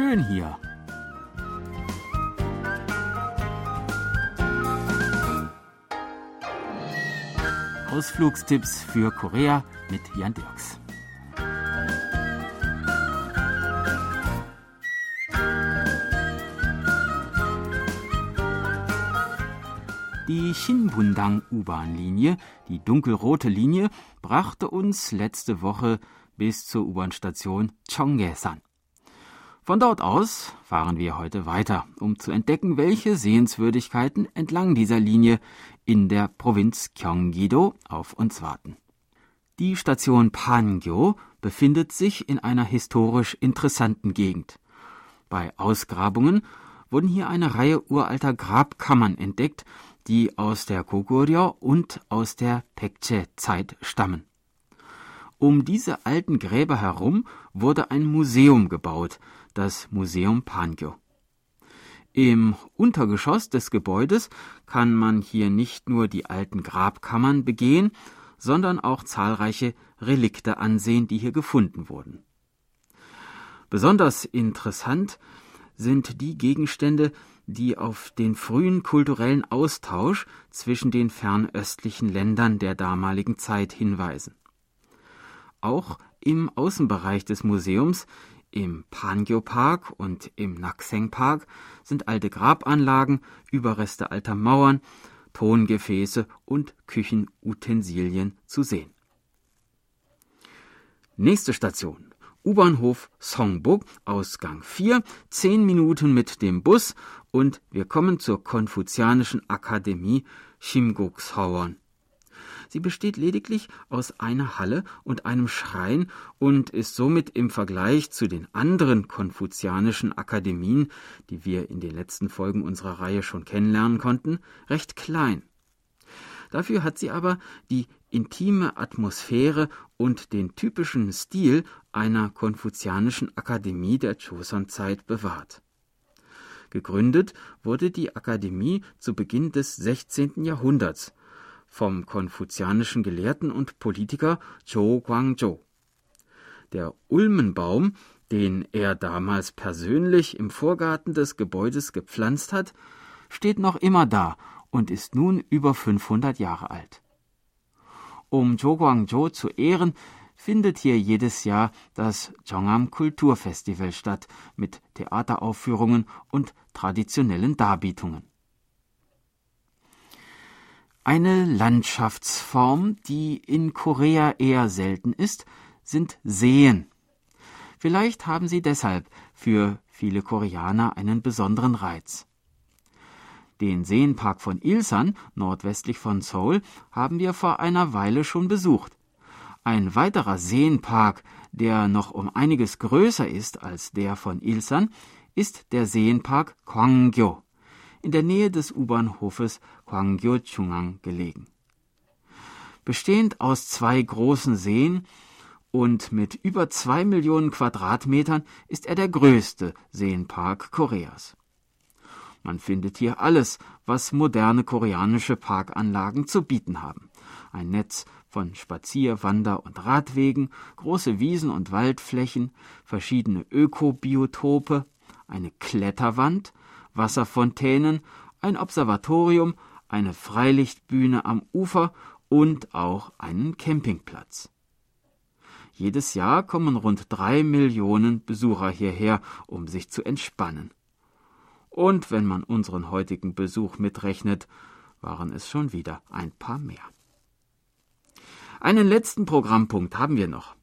schön hier. Ausflugstipps für Korea mit Jan Dirks. Die Shinbundang U-Bahn-Linie, die dunkelrote Linie, brachte uns letzte Woche bis zur U-Bahn-Station Cheonggaesan. Von dort aus fahren wir heute weiter, um zu entdecken, welche Sehenswürdigkeiten entlang dieser Linie in der Provinz Gyeonggi-do auf uns warten. Die Station Pangyo befindet sich in einer historisch interessanten Gegend. Bei Ausgrabungen wurden hier eine Reihe uralter Grabkammern entdeckt, die aus der Goguryeo und aus der Pekche-Zeit stammen. Um diese alten Gräber herum wurde ein Museum gebaut, das Museum Pangyo. Im Untergeschoss des Gebäudes kann man hier nicht nur die alten Grabkammern begehen, sondern auch zahlreiche Relikte ansehen, die hier gefunden wurden. Besonders interessant sind die Gegenstände, die auf den frühen kulturellen Austausch zwischen den fernöstlichen Ländern der damaligen Zeit hinweisen. Auch im Außenbereich des Museums, im Pangyo Park und im Nakseng Park sind alte Grabanlagen, Überreste alter Mauern, Tongefäße und Küchenutensilien zu sehen. Nächste Station. U-Bahnhof Songbuk, Ausgang 4, zehn Minuten mit dem Bus und wir kommen zur Konfuzianischen Akademie Shimguk-Sawon. Sie besteht lediglich aus einer Halle und einem Schrein und ist somit im Vergleich zu den anderen konfuzianischen Akademien, die wir in den letzten Folgen unserer Reihe schon kennenlernen konnten, recht klein. Dafür hat sie aber die intime Atmosphäre und den typischen Stil einer konfuzianischen Akademie der Joseon-Zeit bewahrt. Gegründet wurde die Akademie zu Beginn des 16. Jahrhunderts vom konfuzianischen Gelehrten und Politiker Zhou Guangzhou. Der Ulmenbaum, den er damals persönlich im Vorgarten des Gebäudes gepflanzt hat, steht noch immer da und ist nun über 500 Jahre alt. Um Zhou Guangzhou zu ehren, findet hier jedes Jahr das Chongam Kulturfestival statt mit Theateraufführungen und traditionellen Darbietungen. Eine Landschaftsform, die in Korea eher selten ist, sind Seen. Vielleicht haben sie deshalb für viele Koreaner einen besonderen Reiz. Den Seenpark von Ilsan, nordwestlich von Seoul, haben wir vor einer Weile schon besucht. Ein weiterer Seenpark, der noch um einiges größer ist als der von Ilsan, ist der Seenpark Kwangyo, in der Nähe des U-Bahnhofes Kwangyo Chungang gelegen. Bestehend aus zwei großen Seen und mit über zwei Millionen Quadratmetern ist er der größte Seenpark Koreas. Man findet hier alles, was moderne koreanische Parkanlagen zu bieten haben. Ein Netz von Spazier-, Wander- und Radwegen, große Wiesen und Waldflächen, verschiedene Ökobiotope, eine Kletterwand, Wasserfontänen, ein Observatorium, eine Freilichtbühne am Ufer und auch einen Campingplatz. Jedes Jahr kommen rund drei Millionen Besucher hierher, um sich zu entspannen. Und wenn man unseren heutigen Besuch mitrechnet, waren es schon wieder ein paar mehr. Einen letzten Programmpunkt haben wir noch.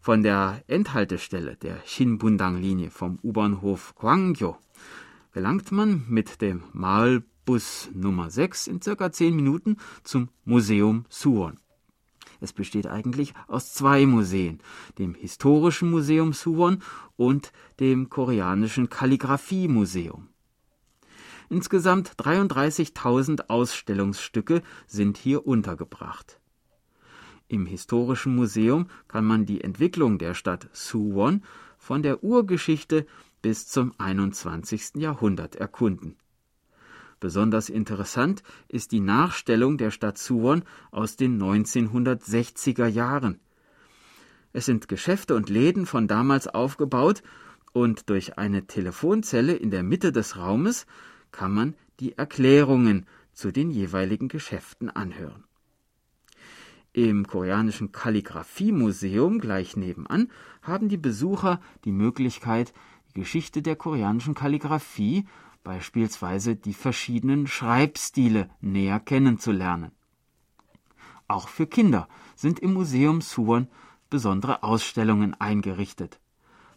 Von der Endhaltestelle der Shinbundang-Linie vom U-Bahnhof Gwangyo gelangt man mit dem Malbus Nummer 6 in circa 10 Minuten zum Museum Suwon. Es besteht eigentlich aus zwei Museen, dem Historischen Museum Suwon und dem Koreanischen Kalligraphie-Museum. Insgesamt 33.000 Ausstellungsstücke sind hier untergebracht. Im Historischen Museum kann man die Entwicklung der Stadt Suwon von der Urgeschichte bis zum 21. Jahrhundert erkunden. Besonders interessant ist die Nachstellung der Stadt Suwon aus den 1960er Jahren. Es sind Geschäfte und Läden von damals aufgebaut Und durch eine Telefonzelle in der Mitte des Raumes kann man die Erklärungen zu den jeweiligen Geschäften anhören. Im koreanischen Kalligraphiemuseum gleich nebenan haben die Besucher die Möglichkeit, die Geschichte der koreanischen Kalligraphie, beispielsweise die verschiedenen Schreibstile, näher kennenzulernen. Auch für Kinder sind im Museum Suwon besondere Ausstellungen eingerichtet.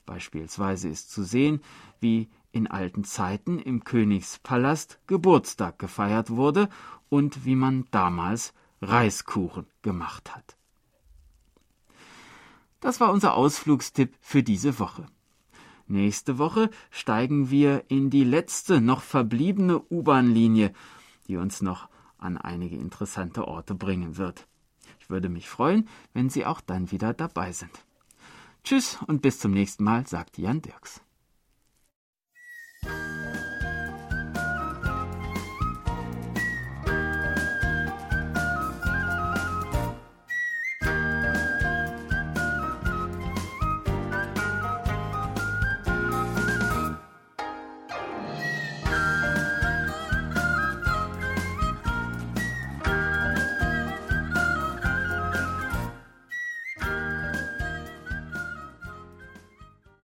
Beispielsweise ist zu sehen, wie in alten Zeiten im Königspalast Geburtstag gefeiert wurde und wie man damals Reiskuchen gemacht hat. Das war unser Ausflugstipp für diese Woche. Nächste Woche steigen wir in die letzte noch verbliebene U-Bahn-Linie, die uns noch an einige interessante Orte bringen wird. Ich würde mich freuen, wenn Sie auch dann wieder dabei sind. Tschüss und bis zum nächsten Mal, sagt Jan Dirks.